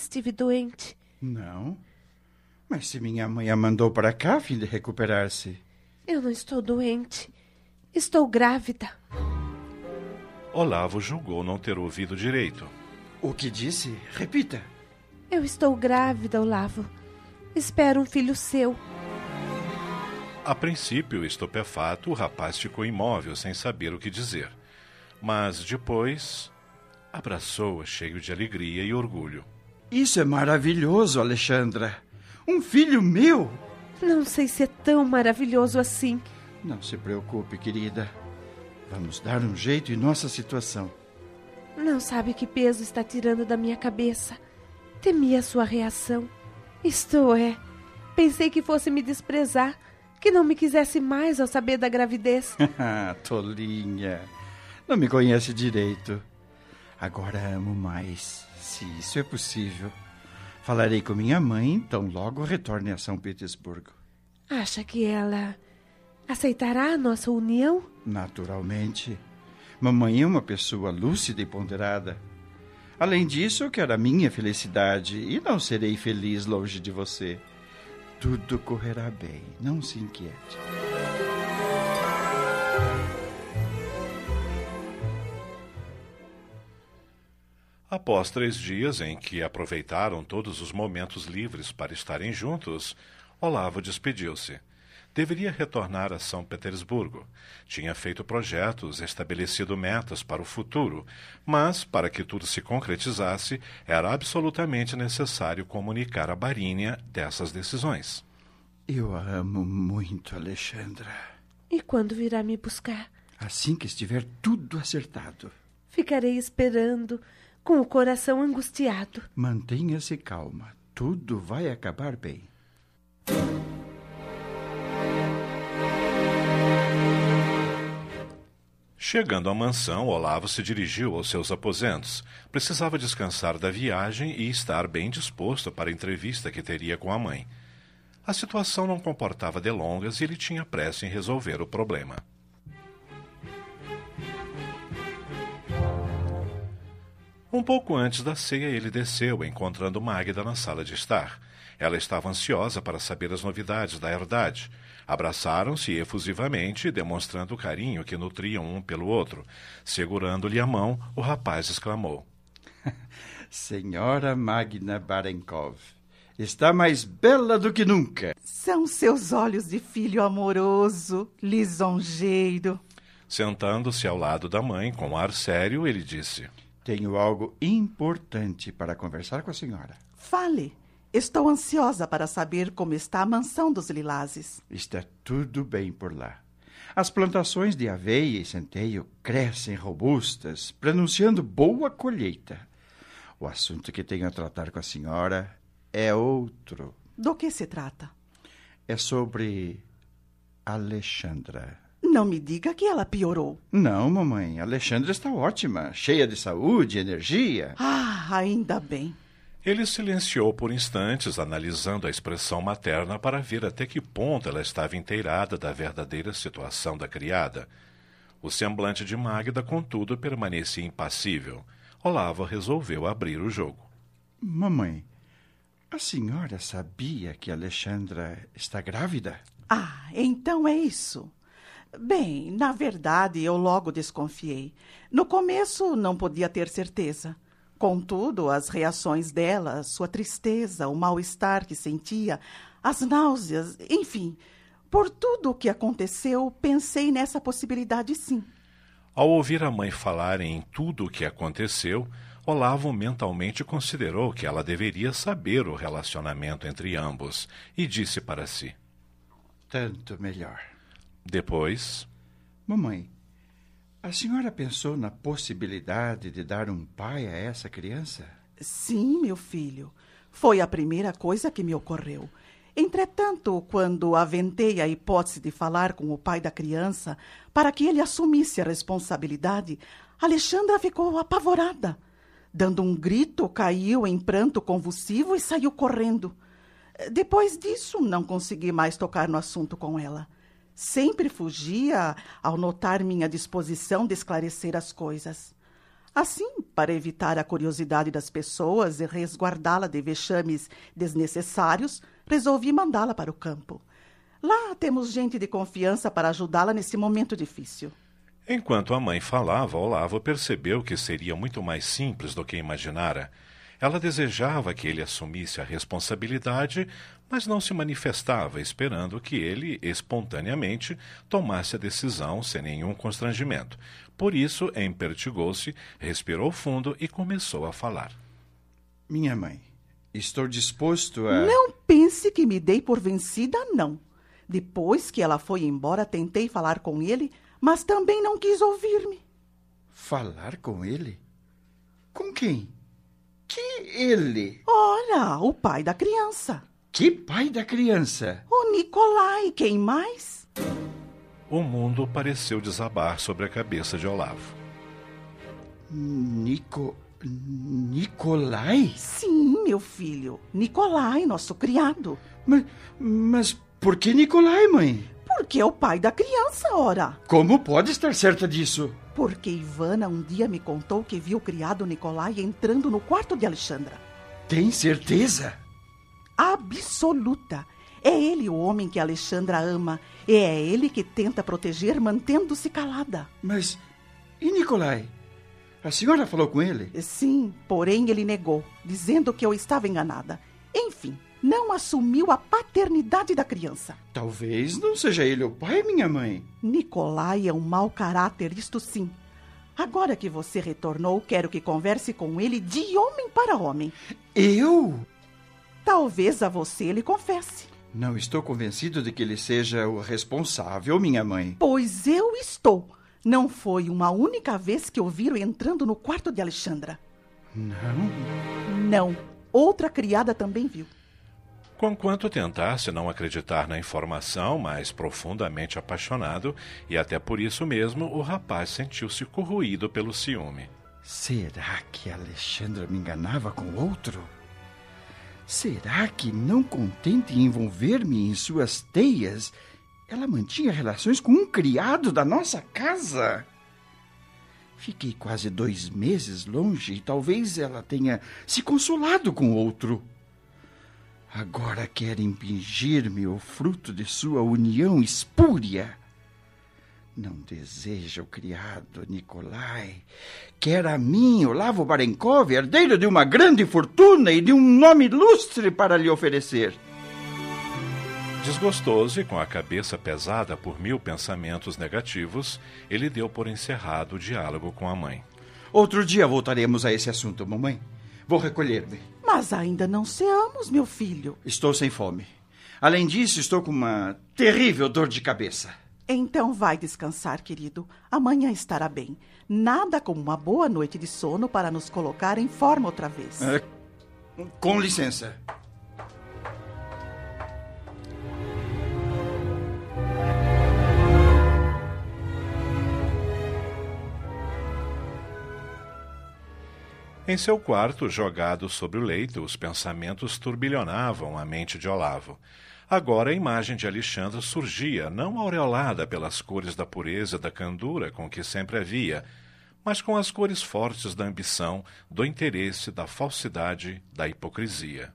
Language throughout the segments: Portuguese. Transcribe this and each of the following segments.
Estive doente. Não? Mas se minha mãe a mandou para cá a fim de recuperar-se. Eu não estou doente. Estou grávida. Olavo julgou não ter ouvido direito. O que disse? Repita. Eu estou grávida, Olavo. Espero um filho seu. A princípio, estupefato, o rapaz ficou imóvel, sem saber o que dizer. Mas depois abraçou-a cheio de alegria e orgulho. Isso é maravilhoso, Alexandra. Um filho meu. Não sei se é tão maravilhoso assim. Não se preocupe, querida. Vamos dar um jeito em nossa situação. Não sabe que peso está tirando da minha cabeça. Temi a sua reação. Isto é, pensei que fosse me desprezar, que não me quisesse mais ao saber da gravidez. Tolinha. Não me conhece direito. Agora amo mais, se isso é possível. Falarei com minha mãe, então logo retorne a São Petersburgo. Acha que ela aceitará a nossa união? Naturalmente. Mamãe é uma pessoa lúcida e ponderada. Além disso, eu quero a minha felicidade e não serei feliz longe de você. Tudo correrá bem, não se inquiete. Após três dias em que aproveitaram todos os momentos livres para estarem juntos, Olavo despediu-se. Deveria retornar a São Petersburgo. Tinha feito projetos, estabelecido metas para o futuro, mas, para que tudo se concretizasse, era absolutamente necessário comunicar a Barínia dessas decisões. Eu a amo muito, Alexandra. E quando virá me buscar? Assim que estiver tudo acertado. Ficarei esperando, com o coração angustiado. Mantenha-se calma. Tudo vai acabar bem. Chegando à mansão, Olavo se dirigiu aos seus aposentos. Precisava descansar da viagem e estar bem disposto para a entrevista que teria com a mãe. A situação não comportava delongas e ele tinha pressa em resolver o problema. Um pouco antes da ceia, ele desceu, encontrando Magda na sala de estar. Ela estava ansiosa para saber as novidades da herdade. Abraçaram-se efusivamente, demonstrando o carinho que nutriam um pelo outro. Segurando-lhe a mão, o rapaz exclamou: Senhora Magna Barenkov, está mais bela do que nunca. São seus olhos de filho amoroso, lisonjeiro. Sentando-se ao lado da mãe, com ar sério, ele disse: Tenho algo importante para conversar com a senhora. Fale. Estou ansiosa para saber como está a mansão dos Lilazes. Está tudo bem por lá. As plantações de aveia e centeio crescem robustas, pronunciando boa colheita. O assunto que tenho a tratar com a senhora é outro. Do que se trata? É sobre Alexandra. Não me diga que ela piorou. Não, mamãe. Alexandra está ótima, cheia de saúde e energia. Ah, ainda bem. Ele silenciou por instantes, analisando a expressão materna para ver até que ponto ela estava inteirada da verdadeira situação da criada. O semblante de Magda, contudo, permanecia impassível. Olavo resolveu abrir o jogo. Mamãe, a senhora sabia que Alexandra está grávida? Ah, então é isso. Bem, na verdade, eu logo desconfiei. No começo, não podia ter certeza. Contudo, as reações dela, sua tristeza, o mal-estar que sentia, as náuseas, enfim, por tudo o que aconteceu, pensei nessa possibilidade sim. Ao ouvir a mãe falar em tudo o que aconteceu, Olavo mentalmente considerou que ela deveria saber o relacionamento entre ambos e disse para si: Tanto melhor. Depois. Mamãe, A senhora pensou na possibilidade de dar um pai a essa criança? Sim, meu filho. Foi a primeira coisa que me ocorreu. Entretanto, quando aventei a hipótese de falar com o pai da criança para que ele assumisse a responsabilidade, Alexandra ficou apavorada. Dando um grito, caiu em pranto convulsivo e saiu correndo. Depois disso, não consegui mais tocar no assunto com ela. Sempre fugia ao notar minha disposição de esclarecer as coisas. Assim, para evitar a curiosidade das pessoas e resguardá-la de vexames desnecessários, resolvi mandá-la para o campo. Lá temos gente de confiança para ajudá-la nesse momento difícil. Enquanto a mãe falava, Olavo percebeu que seria muito mais simples do que imaginara. Ela desejava que ele assumisse a responsabilidade, mas não se manifestava, esperando que ele, espontaneamente, tomasse a decisão sem nenhum constrangimento. Por isso, empertigou-se, respirou fundo e começou a falar. Minha mãe, estou disposto a. Não pense que me dei por vencida, não. Depois que ela foi embora, tentei falar com ele, mas também não quis ouvir-me. Falar com ele? Com quem? Que ele? Ora, o pai da criança. Que pai da criança? O Nicolai, quem mais? O mundo pareceu desabar sobre a cabeça de Olavo. Nico. Nicolai? Sim, meu filho. Nicolai, nosso criado. Mas, mas por que Nicolai, mãe? Porque é o pai da criança, ora. Como pode estar certa disso? Porque Ivana um dia me contou que viu o criado Nicolai entrando no quarto de Alexandra. Tem certeza? Absoluta. É ele o homem que Alexandra ama. E é ele que tenta proteger mantendo-se calada. Mas. E Nicolai? A senhora falou com ele? Sim, porém ele negou, dizendo que eu estava enganada. Enfim, não assumiu a paternidade da criança. Talvez não seja ele o pai, minha mãe. Nicolai é um mau caráter, isto sim. Agora que você retornou, quero que converse com ele de homem para homem. Eu? Talvez a você ele confesse. Não estou convencido de que ele seja o responsável, minha mãe. Pois eu estou. Não foi uma única vez que o viram entrando no quarto de Alexandra. Não? Não. Outra criada também viu. Conquanto tentasse não acreditar na informação, mas profundamente apaixonado, e até por isso mesmo o rapaz sentiu-se corroído pelo ciúme. Será que Alexandra me enganava com outro? Será que, não contente em envolver-me em suas teias, ela mantinha relações com um criado da nossa casa? Fiquei quase dois meses longe e talvez ela tenha se consolado com outro. Agora quer impingir-me o fruto de sua união espúria. Não deseja o criado Nicolai. Quer a mim, Olavo Barenkov, herdeiro de uma grande fortuna e de um nome ilustre para lhe oferecer. Desgostoso e com a cabeça pesada por mil pensamentos negativos, ele deu por encerrado o diálogo com a mãe. Outro dia voltaremos a esse assunto, mamãe. Vou recolher-me. Mas ainda não ceamos, meu filho. Estou sem fome. Além disso, estou com uma terrível dor de cabeça. Então vai descansar, querido. Amanhã estará bem. Nada como uma boa noite de sono para nos colocar em forma outra vez. É, com licença. Em seu quarto, jogado sobre o leito, os pensamentos turbilhonavam a mente de Olavo. Agora a imagem de Alexandre surgia, não aureolada pelas cores da pureza e da candura com que sempre havia, mas com as cores fortes da ambição, do interesse, da falsidade, da hipocrisia.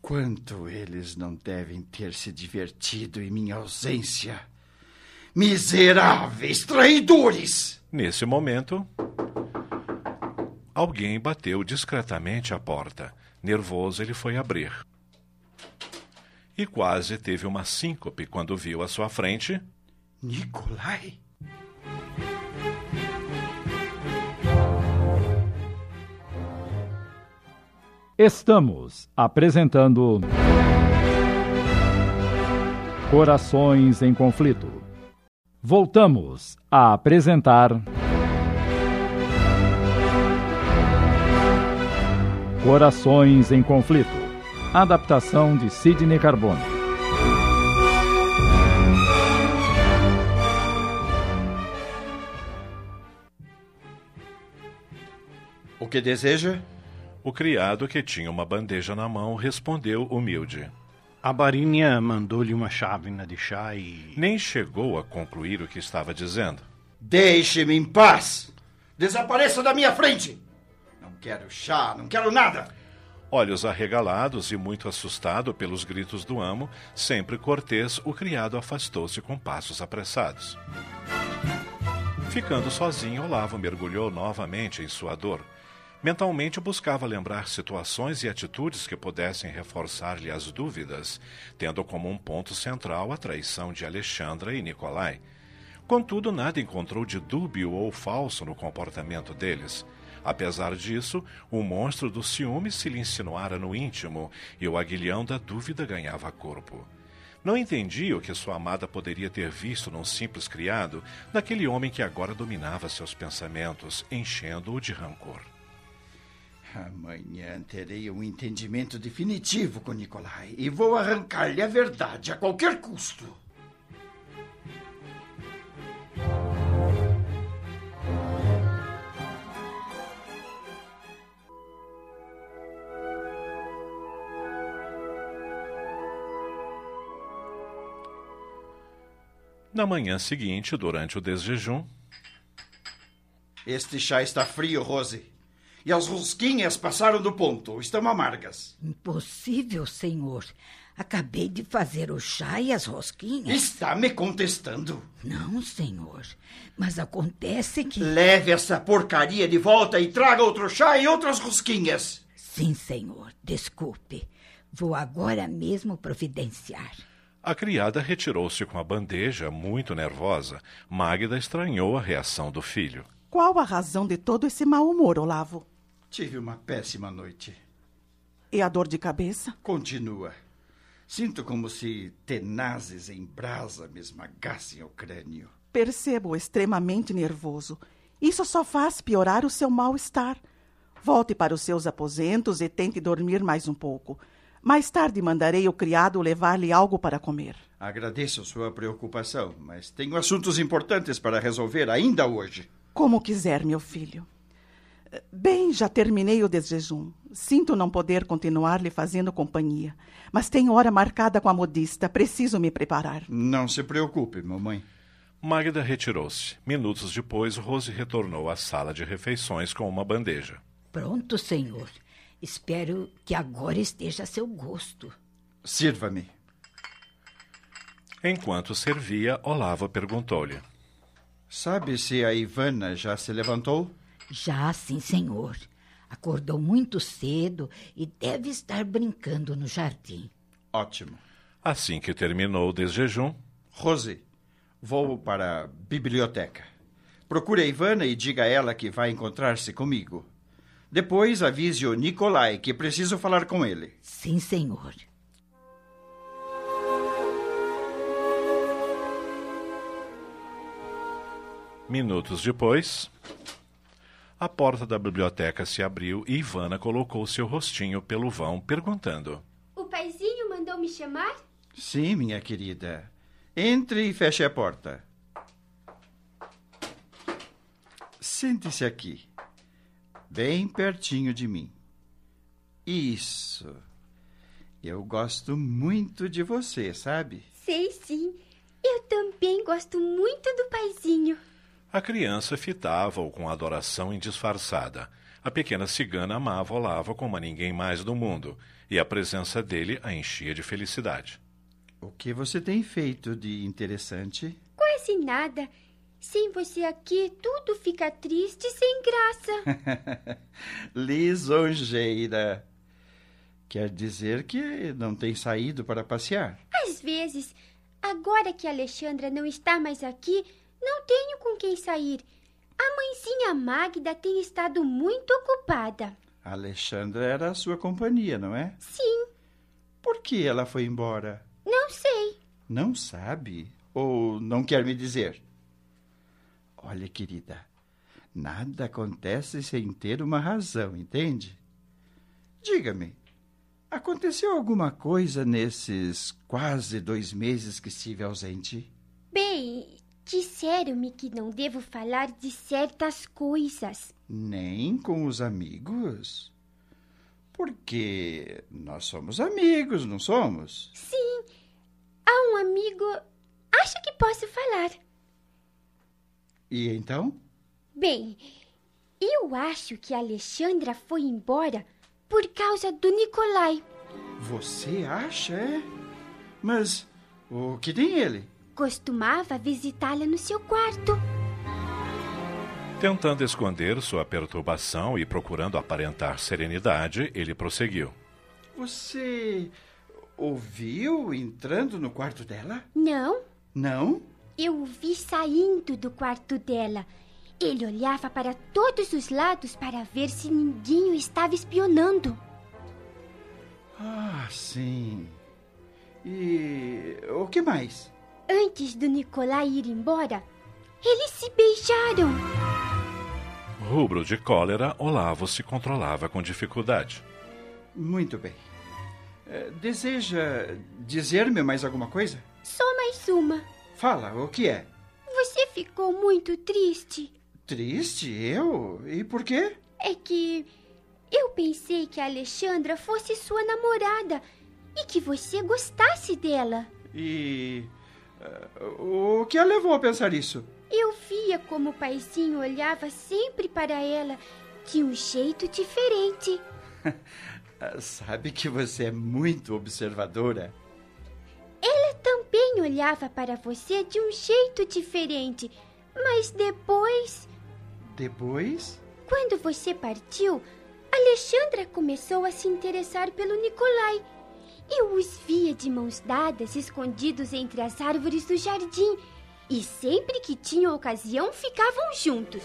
Quanto eles não devem ter se divertido em minha ausência! Miseráveis traidores! Nesse momento, Alguém bateu discretamente à porta. Nervoso, ele foi abrir. E quase teve uma síncope quando viu à sua frente. Nicolai? Estamos apresentando. Corações em Conflito. Voltamos a apresentar. Corações em Conflito. Adaptação de Sidney Carbone. O que deseja? O criado, que tinha uma bandeja na mão, respondeu humilde. A barinha mandou-lhe uma chávena de chá e. Nem chegou a concluir o que estava dizendo. Deixe-me em paz! Desapareça da minha frente! Quero chá, não quero nada! Olhos arregalados e muito assustado pelos gritos do amo, sempre cortês, o criado afastou-se com passos apressados. Ficando sozinho, Olavo mergulhou novamente em sua dor. Mentalmente buscava lembrar situações e atitudes que pudessem reforçar-lhe as dúvidas, tendo como um ponto central a traição de Alexandra e Nicolai. Contudo, nada encontrou de dúbio ou falso no comportamento deles. Apesar disso, o monstro do ciúme se lhe insinuara no íntimo e o aguilhão da dúvida ganhava corpo. Não entendia o que sua amada poderia ter visto num simples criado, naquele homem que agora dominava seus pensamentos, enchendo-o de rancor. Amanhã terei um entendimento definitivo com Nicolai e vou arrancar-lhe a verdade a qualquer custo. Na manhã seguinte, durante o desjejum. Este chá está frio, Rose. E as rosquinhas passaram do ponto. Estão amargas. Impossível, senhor. Acabei de fazer o chá e as rosquinhas. Está me contestando? Não, senhor. Mas acontece que. Leve essa porcaria de volta e traga outro chá e outras rosquinhas. Sim, senhor. Desculpe. Vou agora mesmo providenciar. A criada retirou-se com a bandeja, muito nervosa. Magda estranhou a reação do filho. Qual a razão de todo esse mau humor, Olavo? Tive uma péssima noite. E a dor de cabeça? Continua. Sinto como se tenazes em brasa me esmagassem o crânio. Percebo extremamente nervoso. Isso só faz piorar o seu mal-estar. Volte para os seus aposentos e tente dormir mais um pouco. Mais tarde mandarei o criado levar-lhe algo para comer. Agradeço sua preocupação, mas tenho assuntos importantes para resolver ainda hoje. Como quiser, meu filho. Bem, já terminei o desjejum. Sinto não poder continuar lhe fazendo companhia, mas tenho hora marcada com a modista. Preciso me preparar. Não se preocupe, mamãe. Magda retirou-se. Minutos depois, Rose retornou à sala de refeições com uma bandeja. Pronto, senhor. Espero que agora esteja a seu gosto. Sirva-me. Enquanto servia, Olavo perguntou-lhe: Sabe se a Ivana já se levantou? Já, sim, senhor. Acordou muito cedo e deve estar brincando no jardim. Ótimo. Assim que terminou o desjejum, Rose, vou para a biblioteca. Procure a Ivana e diga a ela que vai encontrar-se comigo. Depois avise o Nicolai que preciso falar com ele. Sim, senhor. Minutos depois, a porta da biblioteca se abriu e Ivana colocou seu rostinho pelo vão, perguntando: O paizinho mandou me chamar? Sim, minha querida. Entre e feche a porta. Sente-se aqui, bem pertinho de mim. Isso. Eu gosto muito de você, sabe? Sei sim. Eu também gosto muito do paizinho. A criança fitava-o com adoração indisfarçada. A pequena cigana amava Olavo como a ninguém mais do mundo, e a presença dele a enchia de felicidade. O que você tem feito de interessante? Quase nada. Sem você aqui, tudo fica triste e sem graça. Lisonjeira. Quer dizer que não tem saído para passear? Às vezes, agora que a Alexandra não está mais aqui, não tenho com quem sair. A mãezinha Magda tem estado muito ocupada. A Alexandra era a sua companhia, não é? Sim, Por que ela foi embora? não sei. Não sabe? Ou não quer me dizer? Olha, querida, nada acontece sem ter uma razão, entende? Diga-me, aconteceu alguma coisa nesses quase dois meses que estive ausente? Bem, disseram-me que não devo falar de certas coisas. Nem com os amigos? Porque nós somos amigos, não somos? Sim, há um amigo. Acho que posso falar. E então? Bem, eu acho que a Alexandra foi embora por causa do Nicolai. Você acha, é? Mas o que tem ele? Costumava visitá-la no seu quarto. Tentando esconder sua perturbação e procurando aparentar serenidade, ele prosseguiu. Você ouviu entrando no quarto dela? Não, Não? Eu o vi saindo do quarto dela. Ele olhava para todos os lados para ver se ninguém o estava espionando. Ah, sim. E o que mais? Antes do Nicolai ir embora, eles se beijaram. Rubro de cólera, Olavo se controlava com dificuldade. Muito bem. Eh, Deseja dizer-me mais alguma coisa? Só mais uma. Fala, o que é? Você ficou muito triste. Triste? Eu? E por quê? É que eu pensei que a Alexandra fosse sua namorada e que você gostasse dela. E. eh, o que a levou a pensar isso? Eu via como o paizinho olhava sempre para ela de um jeito diferente. Sabe que você é muito observadora. Ela também olhava para você de um jeito diferente, mas depois, Depois? quando você partiu, Alexandra começou a se interessar pelo Nicolai. Eu os via de mãos dadas, escondidos entre as árvores do jardim, e sempre que tinham ocasião ficavam juntos.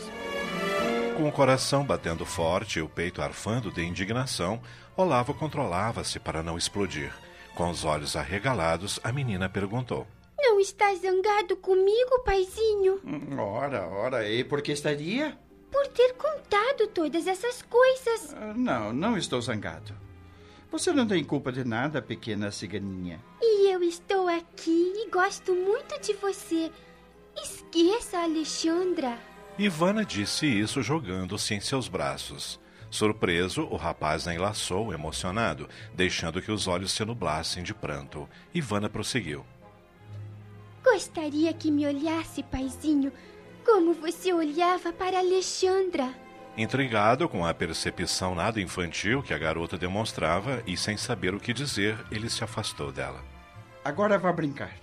Com o coração batendo forte e o peito arfando de indignação, Olavo controlava-se para não explodir. Com os olhos arregalados, a menina perguntou. Não está zangado comigo, paizinho? Hum, Ora, ora, e por que estaria? Por ter contado todas essas coisas. Ah, Não, não estou zangado. Você não tem culpa de nada, pequena ciganinha. E eu estou aqui e gosto muito de você. Esqueça a Alexandra. Ivana disse isso jogando-se em seus braços. Surpreso, o rapaz a enlaçou, emocionado, deixando que os olhos se nublassem de pranto. Ivana prosseguiu. Gostaria que me olhasse, paizinho, como você olhava para Alexandra. Intrigado com a percepção nada infantil que a garota demonstrava e sem saber o que dizer, ele se afastou dela. Agora vá brincar.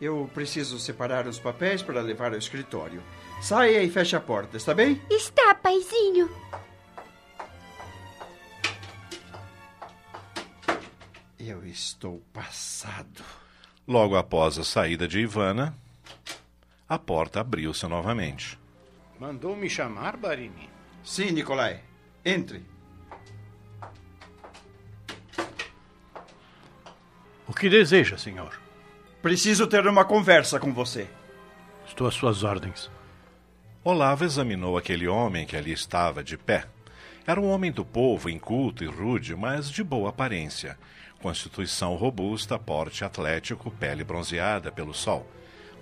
Eu preciso separar os papéis para levar ao escritório. Saia e feche a porta, está bem? Está, paizinho. Eu estou passado. Logo após a saída de Ivana, a porta abriu-se novamente. Mandou me chamar, Barini? Sim, Nicolai. Entre. O que deseja, senhor? Preciso ter uma conversa com você. Estou às suas ordens. Olavo examinou aquele homem que ali estava de pé. Era um homem do povo, inculto e rude, mas de boa aparência. Constituição robusta, porte atlético, pele bronzeada pelo sol.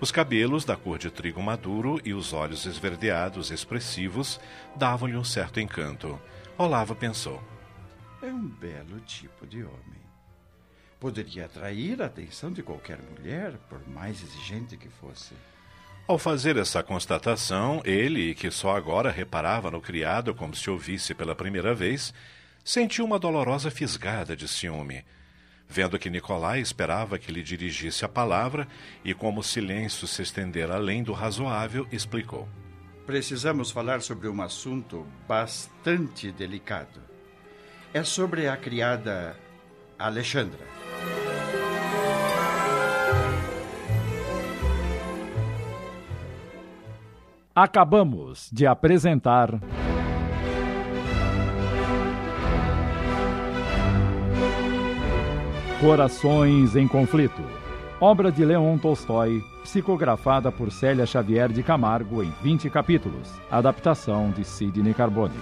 Os cabelos da cor de trigo maduro e os olhos esverdeados expressivos davam-lhe um certo encanto. Olavo pensou. É um belo tipo de homem. Poderia atrair a atenção de qualquer mulher, por mais exigente que fosse. Ao fazer essa constatação, ele, que só agora reparava no criado como se ouvisse pela primeira vez, sentiu uma dolorosa fisgada de ciúme. Vendo que Nicolai esperava que lhe dirigisse a palavra e como o silêncio se estendera além do razoável, explicou. Precisamos falar sobre um assunto bastante delicado. É sobre a criada Alexandra. Acabamos de apresentar. Corações em Conflito. Obra de Leon Tolstói, psicografada por Célia Xavier de Camargo em 20 capítulos. Adaptação de Sidney Carbone.